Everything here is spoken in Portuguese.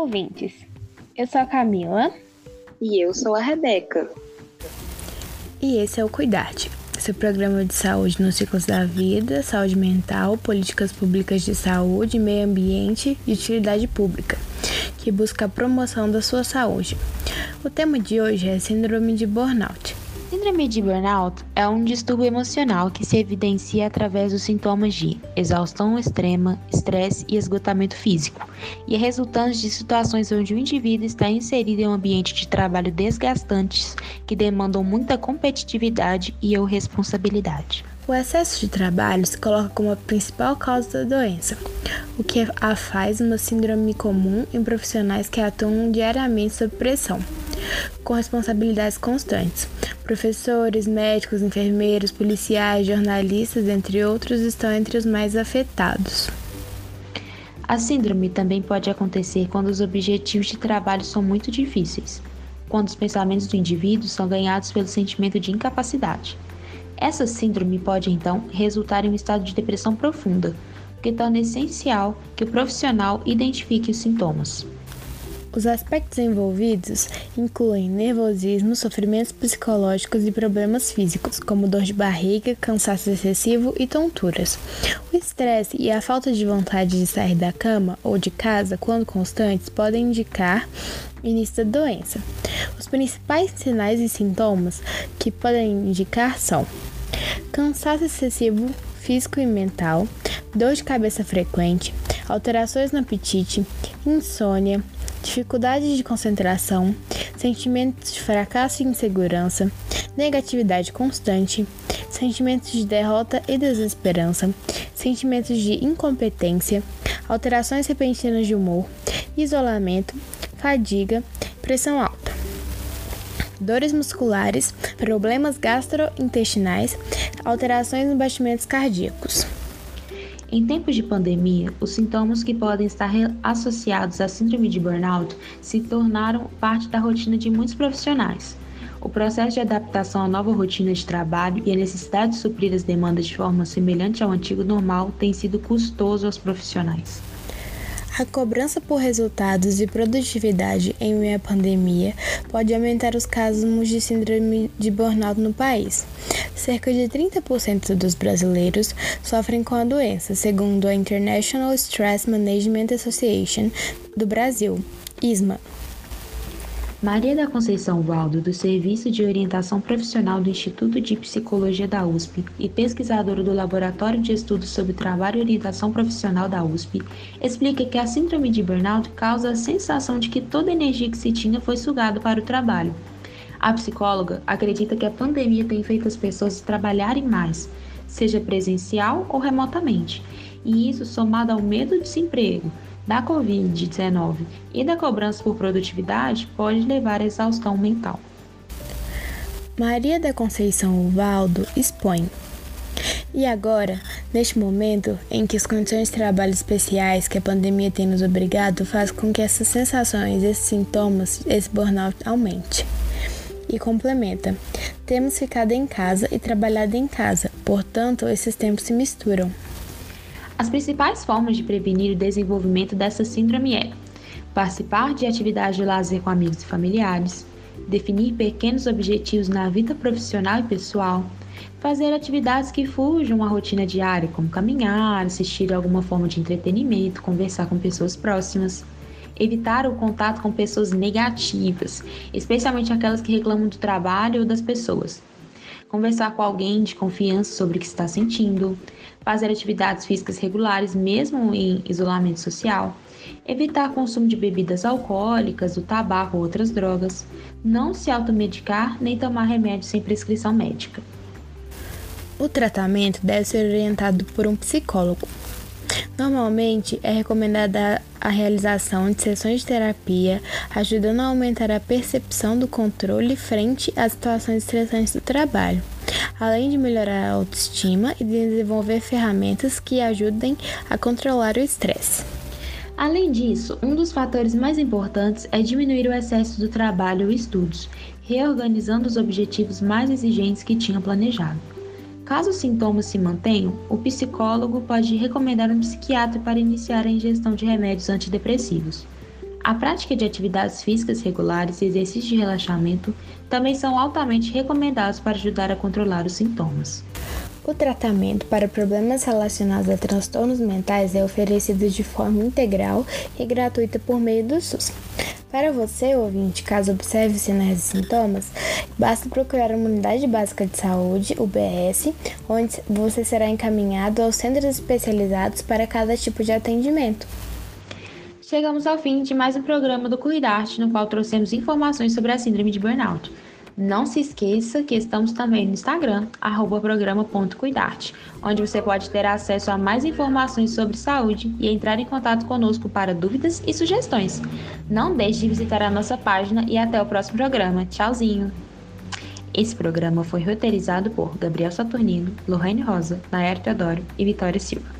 ouvintes! Eu sou a Camila. E eu sou a Rebeca. E esse é o Cuidarte, seu programa de saúde nos ciclos da vida, saúde mental, políticas públicas de saúde, meio ambiente e utilidade pública, que busca a promoção da sua saúde. O tema de hoje é Síndrome de Burnout. Síndrome de burnout é um distúrbio emocional que se evidencia através dos sintomas de exaustão extrema, estresse e esgotamento físico, e é resultante de situações onde o indivíduo está inserido em um ambiente de trabalho desgastantes que demandam muita competitividade e ou responsabilidade. O excesso de trabalho se coloca como a principal causa da doença, o que a faz uma síndrome comum em profissionais que atuam diariamente sob pressão, com responsabilidades constantes, Professores, médicos, enfermeiros, policiais, jornalistas, entre outros, estão entre os mais afetados. A síndrome também pode acontecer quando os objetivos de trabalho são muito difíceis, quando os pensamentos do indivíduo são ganhados pelo sentimento de incapacidade. Essa síndrome pode então resultar em um estado de depressão profunda, o que torna essencial que o profissional identifique os sintomas. Os aspectos envolvidos incluem nervosismo, sofrimentos psicológicos e problemas físicos, como dor de barriga, cansaço excessivo e tonturas. O estresse e a falta de vontade de sair da cama ou de casa, quando constantes, podem indicar início da doença. Os principais sinais e sintomas que podem indicar são cansaço excessivo físico e mental, dor de cabeça frequente, alterações no apetite, insônia, dificuldade de concentração, sentimentos de fracasso e insegurança, negatividade constante, sentimentos de derrota e desesperança, sentimentos de incompetência, alterações repentinas de humor, isolamento, fadiga, pressão alta. Dores musculares, problemas gastrointestinais, alterações nos batimentos cardíacos. Em tempos de pandemia, os sintomas que podem estar associados à síndrome de burnout se tornaram parte da rotina de muitos profissionais. O processo de adaptação à nova rotina de trabalho e a necessidade de suprir as demandas de forma semelhante ao antigo normal tem sido custoso aos profissionais. A cobrança por resultados e produtividade em meio à pandemia pode aumentar os casos de síndrome de burnout no país. Cerca de 30% dos brasileiros sofrem com a doença, segundo a International Stress Management Association do Brasil, ISMA. Maria da Conceição Valdo, do Serviço de Orientação Profissional do Instituto de Psicologia da USP e pesquisadora do Laboratório de Estudos sobre Trabalho e Orientação Profissional da USP, explica que a síndrome de burnout causa a sensação de que toda a energia que se tinha foi sugada para o trabalho. A psicóloga acredita que a pandemia tem feito as pessoas trabalharem mais, seja presencial ou remotamente, e isso somado ao medo de desemprego, da Covid-19 e da cobrança por produtividade pode levar à exaustão mental. Maria da Conceição Uvaldo expõe. E agora, neste momento em que as condições de trabalho especiais que a pandemia tem nos obrigado faz com que essas sensações, esses sintomas, esse burnout aumente. E complementa: temos ficado em casa e trabalhado em casa, portanto, esses tempos se misturam. As principais formas de prevenir o desenvolvimento dessa síndrome é participar de atividades de lazer com amigos e familiares, definir pequenos objetivos na vida profissional e pessoal, fazer atividades que fujam à rotina diária, como caminhar, assistir a alguma forma de entretenimento, conversar com pessoas próximas, evitar o contato com pessoas negativas, especialmente aquelas que reclamam do trabalho ou das pessoas, conversar com alguém de confiança sobre o que está sentindo, fazer atividades físicas regulares mesmo em isolamento social, evitar consumo de bebidas alcoólicas, do tabaco ou outras drogas, não se automedicar nem tomar remédio sem prescrição médica. O tratamento deve ser orientado por um psicólogo. Normalmente é recomendada a realização de sessões de terapia, ajudando a aumentar a percepção do controle frente às situações estressantes do trabalho, além de melhorar a autoestima e desenvolver ferramentas que ajudem a controlar o estresse. Além disso, um dos fatores mais importantes é diminuir o excesso do trabalho e estudos, reorganizando os objetivos mais exigentes que tinha planejado. Caso os sintomas se mantenham, o psicólogo pode recomendar um psiquiatra para iniciar a ingestão de remédios antidepressivos. A prática de atividades físicas regulares e exercícios de relaxamento também são altamente recomendados para ajudar a controlar os sintomas. O tratamento para problemas relacionados a transtornos mentais é oferecido de forma integral e gratuita por meio do SUS. Para você, ouvinte, caso observe sinais e sintomas, basta procurar uma unidade básica de saúde, UBS, onde você será encaminhado aos centros especializados para cada tipo de atendimento. Chegamos ao fim de mais um programa do Cuidarte, no qual trouxemos informações sobre a síndrome de burnout. Não se esqueça que estamos também no Instagram, programa.cuidarte, onde você pode ter acesso a mais informações sobre saúde e entrar em contato conosco para dúvidas e sugestões. Não deixe de visitar a nossa página e até o próximo programa. Tchauzinho! Esse programa foi roteirizado por Gabriel Saturnino, Lorraine Rosa, Nair Teodoro e Vitória Silva.